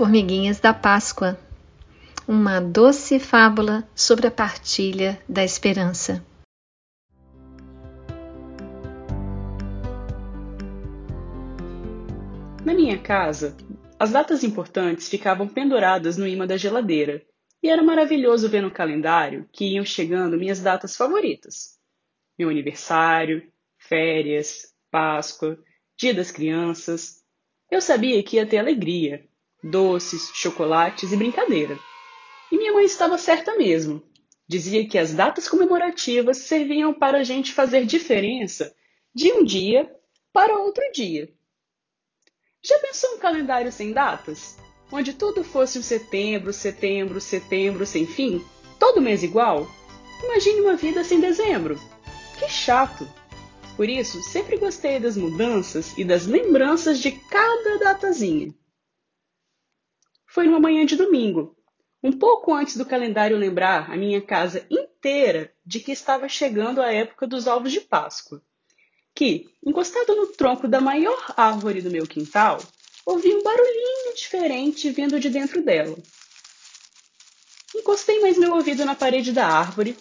Formiguinhas da Páscoa uma doce fábula sobre a partilha da esperança. Na minha casa, as datas importantes ficavam penduradas no imã da geladeira, e era maravilhoso ver no calendário que iam chegando minhas datas favoritas: meu aniversário, férias, Páscoa, Dia das Crianças. Eu sabia que ia ter alegria, doces, chocolates e brincadeira. E minha mãe estava certa mesmo. Dizia que as datas comemorativas serviam para a gente fazer diferença de um dia para outro dia. Já pensou um calendário sem datas? Onde tudo fosse um setembro, setembro, setembro, sem fim? Todo mês igual? Imagine uma vida sem dezembro. Que chato! Por isso, sempre gostei das mudanças e das lembranças de cada datazinha. Foi numa manhã de domingo, um pouco antes do calendário lembrar a minha casa inteira de que estava chegando a época dos ovos de Páscoa, que, encostado no tronco da maior árvore do meu quintal, ouvi um barulhinho diferente vindo de dentro dela. Encostei mais meu ouvido na parede da árvore.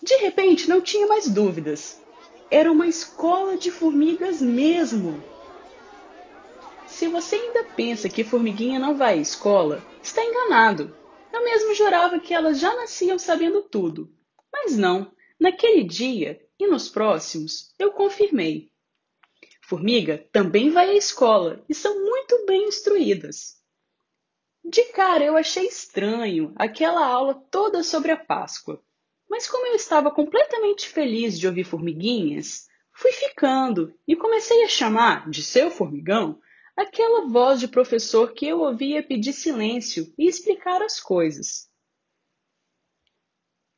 De repente, não tinha mais dúvidas. Era uma escola de formigas mesmo. Se você ainda pensa que formiguinha não vai à escola, está enganado. Eu mesmo jurava que elas já nasciam sabendo tudo. Mas não, naquele dia e nos próximos eu confirmei. Formiga também vai à escola e são muito bem instruídas. De cara eu achei estranho aquela aula toda sobre a Páscoa, mas como eu estava completamente feliz de ouvir formiguinhas, fui ficando e comecei a chamar de seu formigão aquela voz de professor que eu ouvia pedir silêncio e explicar as coisas.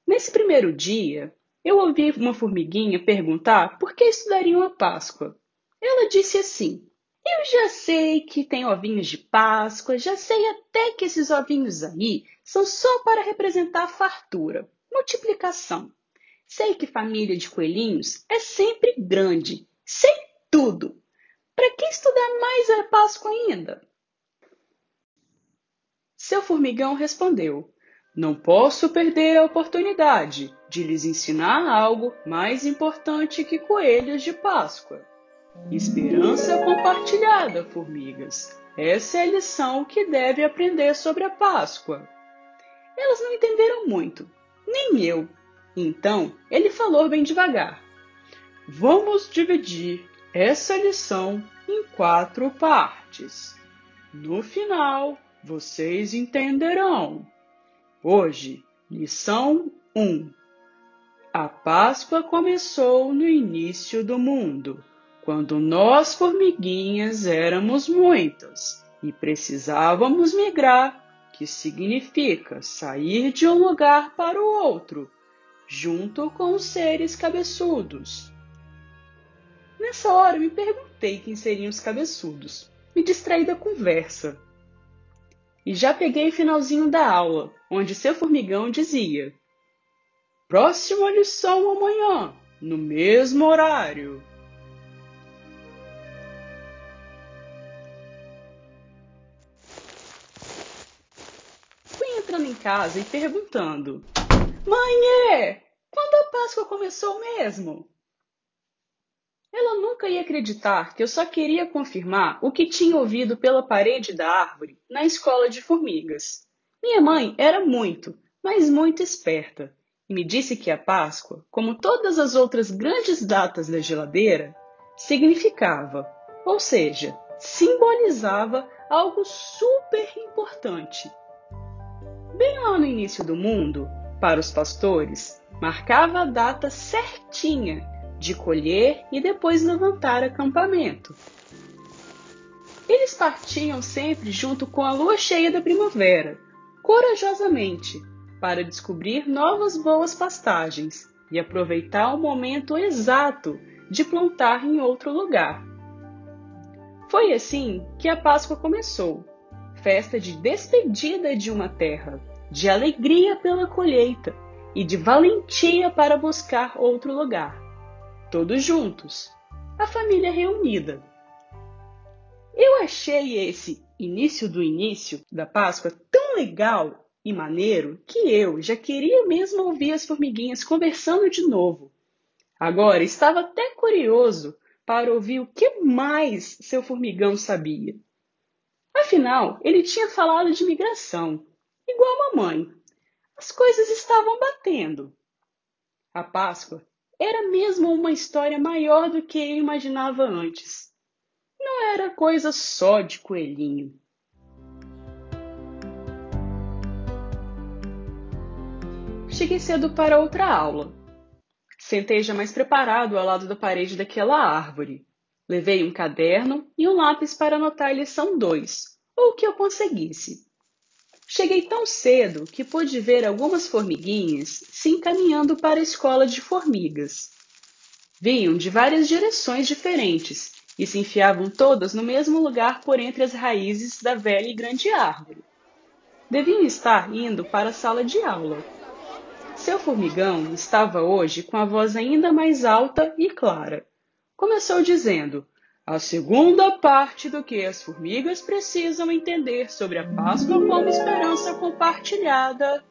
Nesse primeiro dia, eu ouvi uma formiguinha perguntar por que estudariam a Páscoa. Ela disse assim: Eu já sei que tem ovinhos de Páscoa, já sei até que esses ovinhos aí são só para representar fartura, multiplicação. Sei que família de coelhinhos é sempre grande, sei tudo. Para que estudar mais a Páscoa ainda? Seu formigão respondeu: Não posso perder a oportunidade de lhes ensinar algo mais importante que coelhos de Páscoa. Esperança compartilhada, formigas. Essa é a lição que deve aprender sobre a Páscoa. Elas não entenderam muito, nem eu. Então ele falou bem devagar. Vamos dividir essa lição em quatro partes. No final, vocês entenderão. Hoje, lição 1. A Páscoa começou no início do mundo, quando nós, formiguinhas, éramos muitas e precisávamos migrar, que significa sair de um lugar para o outro, junto com os seres cabeçudos. Nessa hora me perguntei quem seriam os cabeçudos. Me distraí da conversa. E já peguei o finalzinho da aula, onde seu formigão dizia: Próxima lição amanhã, no mesmo horário. Fui entrando em casa e perguntando: Mãe, é, quando a Páscoa começou mesmo? Ela nunca ia acreditar que eu só queria confirmar o que tinha ouvido pela parede da árvore na escola de formigas. Minha mãe era muito, mas muito esperta e me disse que a Páscoa, como todas as outras grandes datas da geladeira, significava, ou seja, simbolizava algo super importante. Bem lá no início do mundo, para os pastores, marcava a data certinha de colher e depois levantar acampamento. Eles partiam sempre junto com a lua cheia da primavera, corajosamente, para descobrir novas boas pastagens e aproveitar o momento exato de plantar em outro lugar. Foi assim que a Páscoa começou festa de despedida de uma terra, de alegria pela colheita e de valentia para buscar outro lugar todos juntos, a família reunida. Eu achei esse início do início da Páscoa tão legal e maneiro que eu já queria mesmo ouvir as formiguinhas conversando de novo. Agora estava até curioso para ouvir o que mais seu formigão sabia. Afinal, ele tinha falado de migração, igual a mamãe. As coisas estavam batendo. A Páscoa era mesmo uma história maior do que eu imaginava antes. Não era coisa só de coelhinho. Cheguei cedo para outra aula. Sentei já mais preparado ao lado da parede daquela árvore. Levei um caderno e um lápis para anotar a lição 2, ou o que eu conseguisse. Cheguei tão cedo que pude ver algumas formiguinhas se encaminhando para a escola de formigas. Vinham de várias direções diferentes e se enfiavam todas no mesmo lugar por entre as raízes da velha e grande árvore. Deviam estar indo para a sala de aula seu formigão estava hoje com a voz ainda mais alta e clara. Começou dizendo: A segunda parte do que as formigas precisam entender sobre a Páscoa como esperança compartilhada.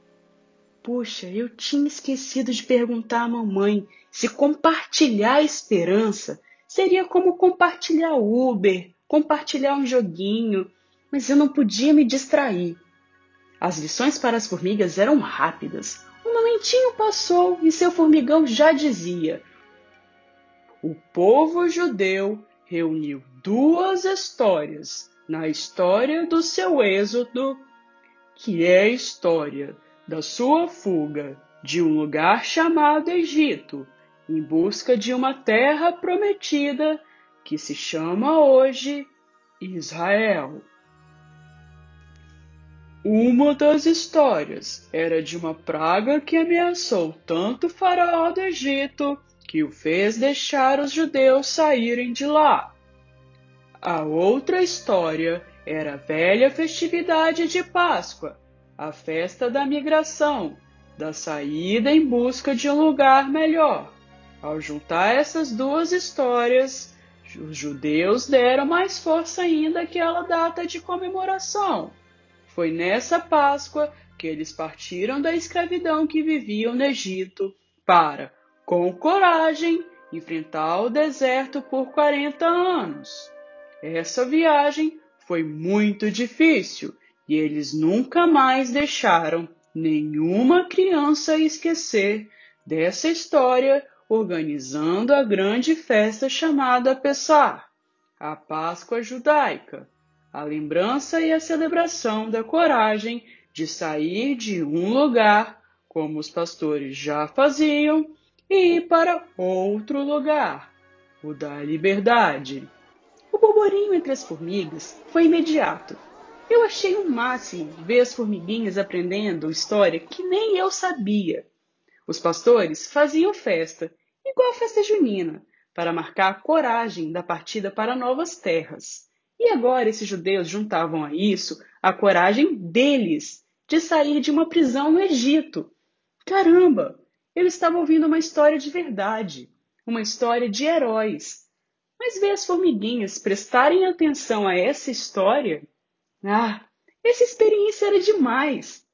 Puxa, eu tinha esquecido de perguntar à mamãe se compartilhar a esperança seria como compartilhar Uber, compartilhar um joguinho, mas eu não podia me distrair. As lições para as formigas eram rápidas. Um momentinho passou e seu formigão já dizia: O povo judeu reuniu duas histórias na história do seu êxodo, que é a história da sua fuga de um lugar chamado Egito, em busca de uma terra prometida que se chama hoje Israel. Uma das histórias era de uma praga que ameaçou tanto o faraó do Egito que o fez deixar os judeus saírem de lá. A outra história era a velha festividade de Páscoa, a festa da migração, da saída em busca de um lugar melhor. Ao juntar essas duas histórias, os judeus deram mais força ainda àquela data de comemoração. Foi nessa Páscoa que eles partiram da escravidão que viviam no Egito para, com coragem, enfrentar o deserto por 40 anos. Essa viagem foi muito difícil e eles nunca mais deixaram nenhuma criança esquecer dessa história organizando a grande festa chamada Pessah, a Páscoa judaica a lembrança e a celebração da coragem de sair de um lugar, como os pastores já faziam, e ir para outro lugar, o da liberdade. O burburinho entre as formigas foi imediato. Eu achei o um máximo ver as formiguinhas aprendendo história que nem eu sabia. Os pastores faziam festa, igual a festa junina, para marcar a coragem da partida para novas terras. E agora esses judeus juntavam a isso a coragem deles de sair de uma prisão no Egito. Caramba! Eu estava ouvindo uma história de verdade, uma história de heróis. Mas ver as formiguinhas prestarem atenção a essa história. Ah, essa experiência era demais!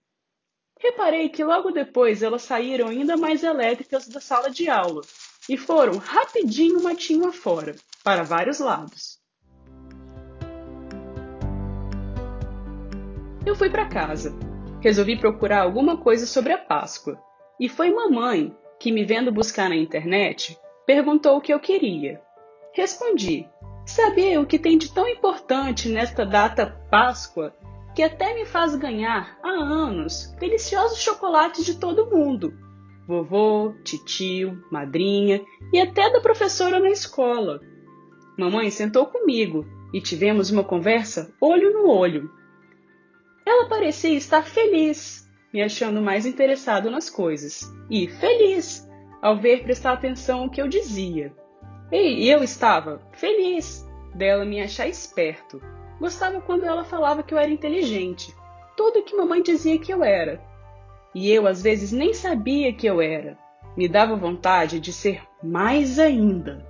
Reparei que logo depois elas saíram ainda mais elétricas da sala de aula e foram rapidinho matinho afora, para vários lados. Eu fui para casa. Resolvi procurar alguma coisa sobre a Páscoa. E foi mamãe que, me vendo buscar na internet, perguntou o que eu queria. Respondi: Saber o que tem de tão importante nesta data Páscoa que até me faz ganhar há anos deliciosos chocolates de todo mundo. Vovô, titio, madrinha e até da professora na escola. Mamãe sentou comigo e tivemos uma conversa olho no olho. Ela parecia estar feliz, me achando mais interessado nas coisas, e feliz ao ver prestar atenção ao que eu dizia. E eu estava feliz dela me achar esperto. Gostava quando ela falava que eu era inteligente, tudo que mamãe dizia que eu era. E eu às vezes nem sabia que eu era. Me dava vontade de ser mais ainda.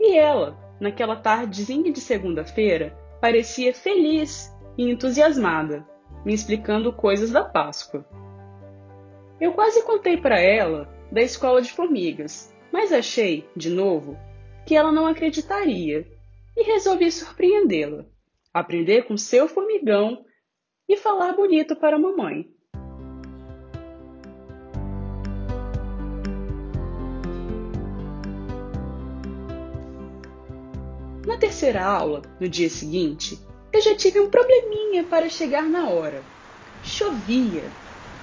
E ela, naquela tardezinha de segunda-feira, parecia feliz e entusiasmada, me explicando coisas da Páscoa. Eu quase contei para ela da escola de formigas, mas achei, de novo, que ela não acreditaria e resolvi surpreendê-la, aprender com seu formigão e falar bonito para a mamãe. Na terceira aula, no dia seguinte, eu já tive um probleminha para chegar na hora. Chovia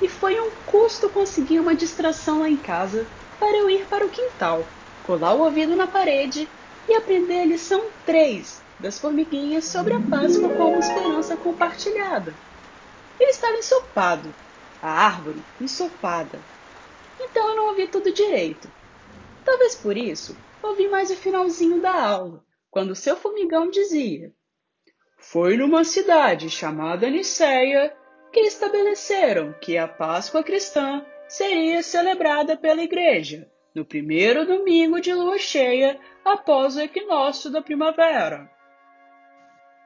e foi um custo conseguir uma distração lá em casa para eu ir para o quintal, colar o ouvido na parede e aprender a lição 3 das formiguinhas sobre a Páscoa como esperança compartilhada. Ele estava ensopado, a árvore ensopada. Então eu não ouvi tudo direito. Talvez por isso ouvi mais o finalzinho da aula quando seu formigão dizia: Foi numa cidade chamada Niceia que estabeleceram que a Páscoa cristã seria celebrada pela Igreja no primeiro domingo de lua cheia após o equinócio da primavera.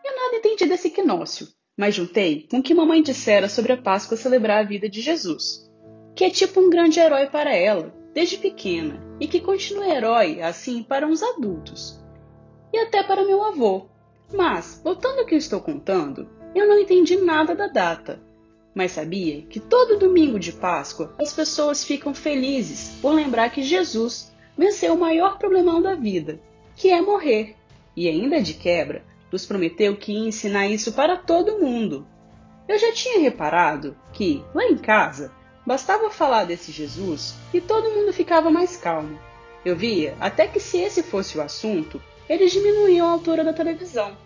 Eu nada entendi desse equinócio, mas juntei com o que mamãe dissera sobre a Páscoa celebrar a vida de Jesus, que é tipo um grande herói para ela, desde pequena, e que continua herói assim para uns adultos e até para meu avô. Mas, voltando ao que eu estou contando, eu não entendi nada da data. Mas sabia que todo domingo de Páscoa as pessoas ficam felizes por lembrar que Jesus venceu o maior problemão da vida, que é morrer, e ainda de quebra, nos prometeu que ia ensinar isso para todo mundo. Eu já tinha reparado que, lá em casa, bastava falar desse Jesus e todo mundo ficava mais calmo. Eu via até que, se esse fosse o assunto, eles diminuíam a altura da televisão,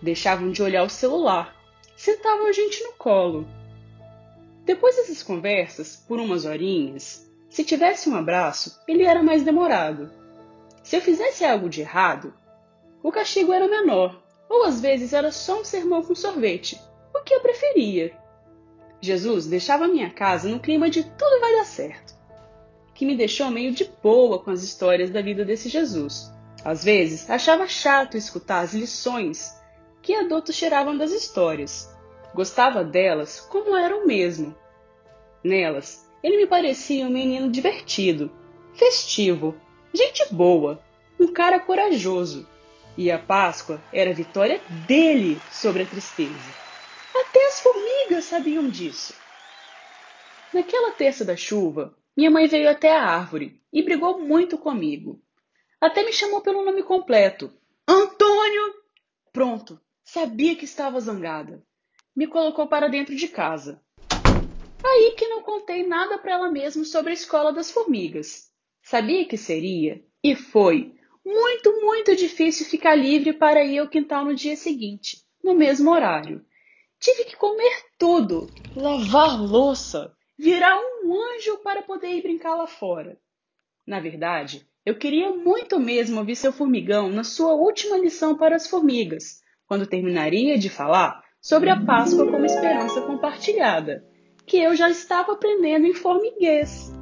deixavam de olhar o celular, sentavam a gente no colo. Depois dessas conversas, por umas horinhas, se tivesse um abraço, ele era mais demorado. Se eu fizesse algo de errado, o castigo era menor, ou às vezes era só um sermão com sorvete, o que eu preferia. Jesus deixava minha casa no clima de tudo vai dar certo, que me deixou meio de boa com as histórias da vida desse Jesus. Às vezes, achava chato escutar as lições que adultos tiravam das histórias. Gostava delas como eram mesmo. Nelas, ele me parecia um menino divertido, festivo, gente boa, um cara corajoso. E a Páscoa era a vitória dele sobre a tristeza. Até as formigas sabiam disso. Naquela terça da chuva, minha mãe veio até a árvore e brigou muito comigo. Até me chamou pelo nome completo. Antônio! Pronto, sabia que estava zangada. Me colocou para dentro de casa. Aí que não contei nada para ela mesma sobre a escola das formigas. Sabia que seria, e foi, muito, muito difícil ficar livre para ir ao quintal no dia seguinte, no mesmo horário. Tive que comer tudo, lavar louça, virar um anjo para poder ir brincar lá fora. Na verdade, eu queria muito mesmo ouvir seu formigão na sua última lição para as formigas, quando terminaria de falar sobre a Páscoa como esperança compartilhada, que eu já estava aprendendo em formiguês.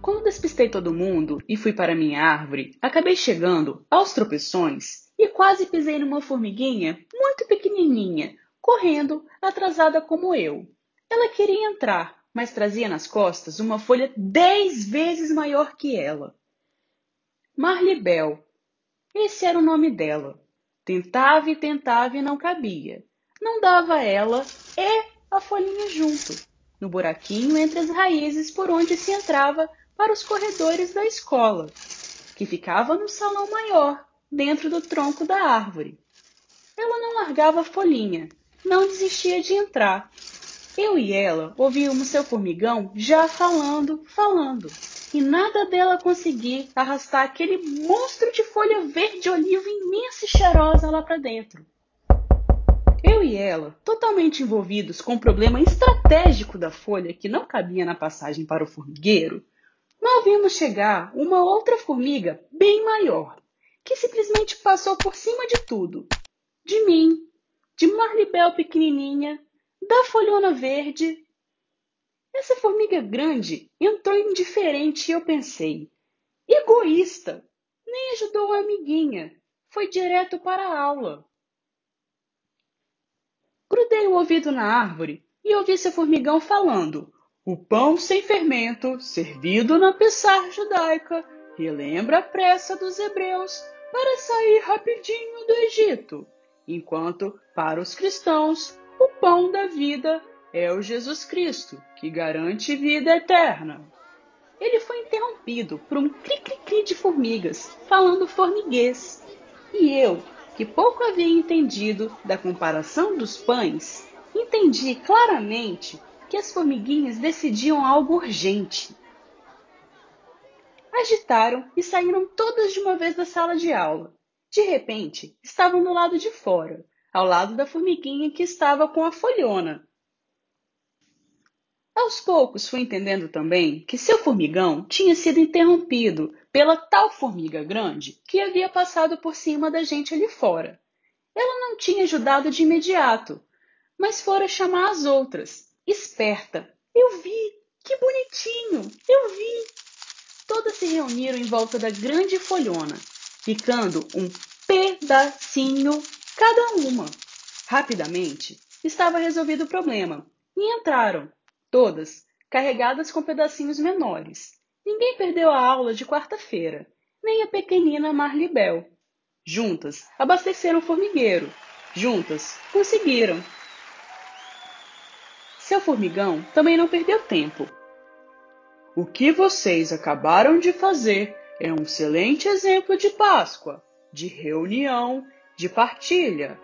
Quando despistei todo mundo e fui para minha árvore, acabei chegando, aos tropeções, e quase pisei numa formiguinha muito pequenininha, correndo, atrasada como eu. Ela queria entrar, mas trazia nas costas uma folha dez vezes maior que ela. Marlibel. Esse era o nome dela. Tentava e tentava e não cabia. Não dava ela e a folhinha junto, no buraquinho entre as raízes por onde se entrava para os corredores da escola, que ficava no salão maior, dentro do tronco da árvore. Ela não largava a folhinha, não desistia de entrar. Eu e ela ouvíamos seu formigão já falando, falando, e nada dela conseguir arrastar aquele monstro de folha verde oliva imensa e cheirosa lá para dentro. Eu e ela, totalmente envolvidos com o problema estratégico da folha que não cabia na passagem para o formigueiro, mal vimos chegar uma outra formiga bem maior, que simplesmente passou por cima de tudo. De mim, de Marlibel pequenininha, da folhona verde. Essa formiga grande entrou indiferente e eu pensei: egoísta! Nem ajudou a amiguinha, foi direto para a aula. Grudei o ouvido na árvore e ouvi seu formigão falando: O pão sem fermento, servido na Pessar judaica, relembra a pressa dos hebreus para sair rapidinho do Egito, enquanto para os cristãos o pão da vida é o Jesus Cristo, que garante vida eterna. Ele foi interrompido por um cri-cri-cri de formigas, falando formiguês. E eu, que pouco havia entendido da comparação dos pães, entendi claramente que as formiguinhas decidiam algo urgente. Agitaram e saíram todas de uma vez da sala de aula. De repente, estavam do lado de fora, ao lado da formiguinha que estava com a folhona. Aos poucos fui entendendo também que seu formigão tinha sido interrompido pela tal formiga grande que havia passado por cima da gente ali fora. Ela não tinha ajudado de imediato, mas fora chamar as outras. Esperta! Eu vi! Que bonitinho! Eu vi! Todas se reuniram em volta da grande folhona, ficando um pedacinho cada uma. Rapidamente estava resolvido o problema e entraram, todas carregadas com pedacinhos menores. Ninguém perdeu a aula de quarta-feira, nem a pequenina Marlibel. Juntas abasteceram o formigueiro. Juntas conseguiram. Seu formigão também não perdeu tempo. O que vocês acabaram de fazer é um excelente exemplo de Páscoa, de reunião, de partilha.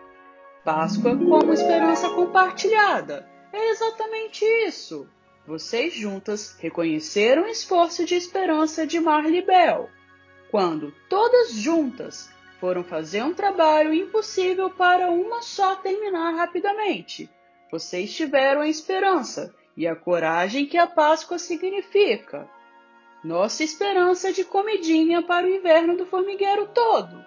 Páscoa como esperança compartilhada. É exatamente isso. Vocês juntas reconheceram o esforço de esperança de Marley Bell, quando todas juntas foram fazer um trabalho impossível para uma só terminar rapidamente. Vocês tiveram a esperança e a coragem que a Páscoa significa. Nossa esperança de comidinha para o inverno do formigueiro todo.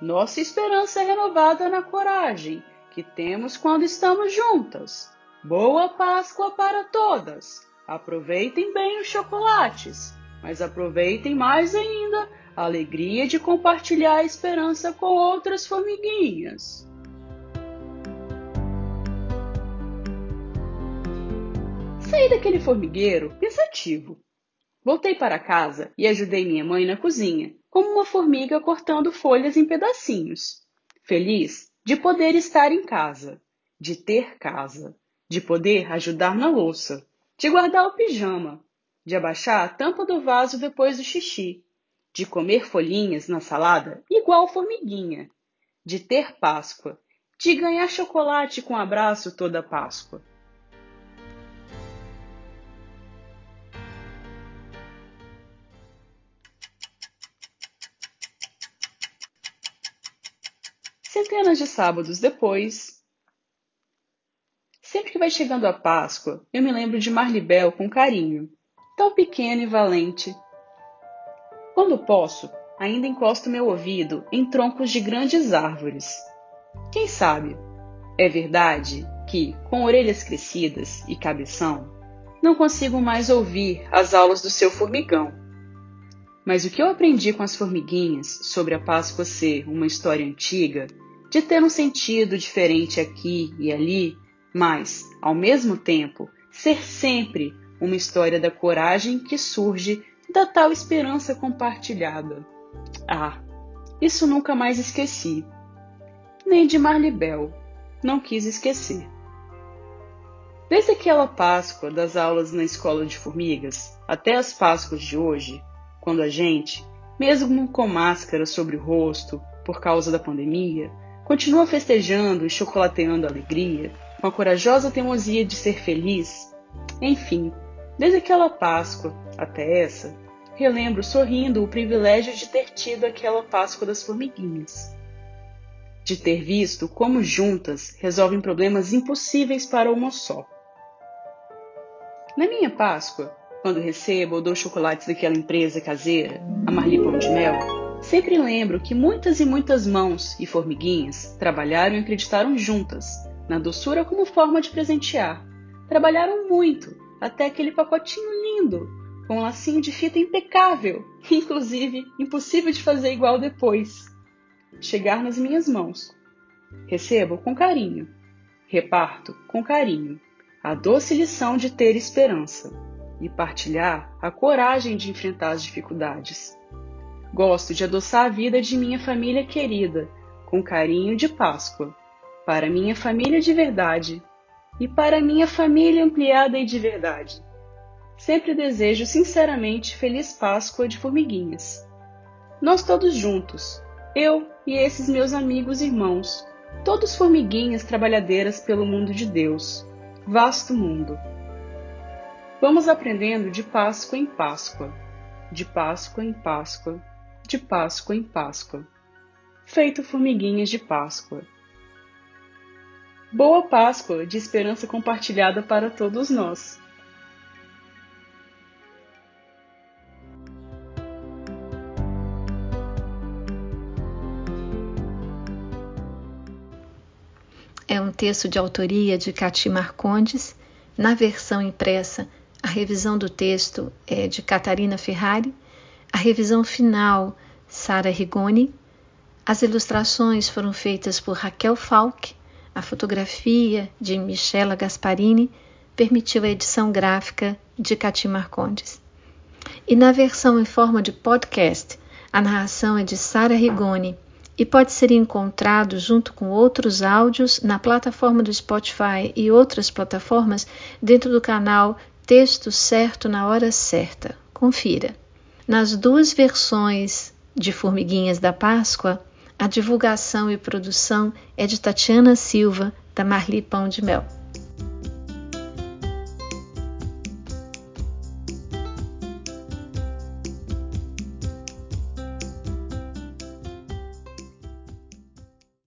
Nossa esperança renovada na coragem que temos quando estamos juntas. Boa Páscoa para todas! Aproveitem bem os chocolates, mas aproveitem mais ainda a alegria de compartilhar a esperança com outras formiguinhas. Saí daquele formigueiro pensativo. Voltei para casa e ajudei minha mãe na cozinha, como uma formiga cortando folhas em pedacinhos. Feliz de poder estar em casa, de ter casa de poder ajudar na louça, de guardar o pijama, de abaixar a tampa do vaso depois do xixi, de comer folhinhas na salada igual formiguinha, de ter Páscoa, de ganhar chocolate com abraço toda Páscoa. Centenas de sábados depois, Sempre que vai chegando a Páscoa, eu me lembro de Marlibel com carinho, tão pequena e valente. Quando posso, ainda encosto meu ouvido em troncos de grandes árvores. Quem sabe? É verdade que, com orelhas crescidas e cabeção, não consigo mais ouvir as aulas do seu formigão. Mas o que eu aprendi com as formiguinhas sobre a Páscoa ser uma história antiga, de ter um sentido diferente aqui e ali, mas, ao mesmo tempo, ser sempre uma história da coragem que surge da tal esperança compartilhada. Ah, isso nunca mais esqueci. Nem de Marlibel, não quis esquecer. Desde aquela Páscoa das aulas na escola de formigas até as Páscoas de hoje, quando a gente, mesmo com máscara sobre o rosto por causa da pandemia, continua festejando e chocolateando a alegria, com a corajosa teimosia de ser feliz. Enfim, desde aquela Páscoa até essa, relembro sorrindo o privilégio de ter tido aquela Páscoa das formiguinhas. De ter visto como juntas resolvem problemas impossíveis para uma só. Na minha Páscoa, quando recebo ou dou chocolates daquela empresa caseira, a Marli Pão de Mel, sempre lembro que muitas e muitas mãos e formiguinhas trabalharam e acreditaram juntas na doçura como forma de presentear. Trabalharam muito até aquele pacotinho lindo, com um lacinho de fita impecável, inclusive impossível de fazer igual depois. Chegar nas minhas mãos. Recebo com carinho. Reparto com carinho a doce lição de ter esperança e partilhar a coragem de enfrentar as dificuldades. Gosto de adoçar a vida de minha família querida com carinho de Páscoa, para minha família de verdade e para minha família ampliada e de verdade. Sempre desejo sinceramente Feliz Páscoa de Formiguinhas. Nós todos juntos, eu e esses meus amigos e irmãos, todos formiguinhas trabalhadeiras pelo mundo de Deus, vasto mundo. Vamos aprendendo de Páscoa em Páscoa, de Páscoa em Páscoa, de Páscoa em Páscoa feito formiguinhas de Páscoa. Boa Páscoa de esperança compartilhada para todos nós. É um texto de autoria de Cati Marcondes. Na versão impressa, a revisão do texto é de Catarina Ferrari, a revisão final, Sara Rigoni, as ilustrações foram feitas por Raquel Falck, a fotografia de Michela Gasparini permitiu a edição gráfica de Cati Marcondes. E na versão em forma de podcast, a narração é de Sara Rigoni e pode ser encontrado junto com outros áudios na plataforma do Spotify e outras plataformas dentro do canal Texto Certo na Hora Certa. Confira. Nas duas versões de Formiguinhas da Páscoa, a divulgação e produção é de Tatiana Silva, da Marli Pão de Mel.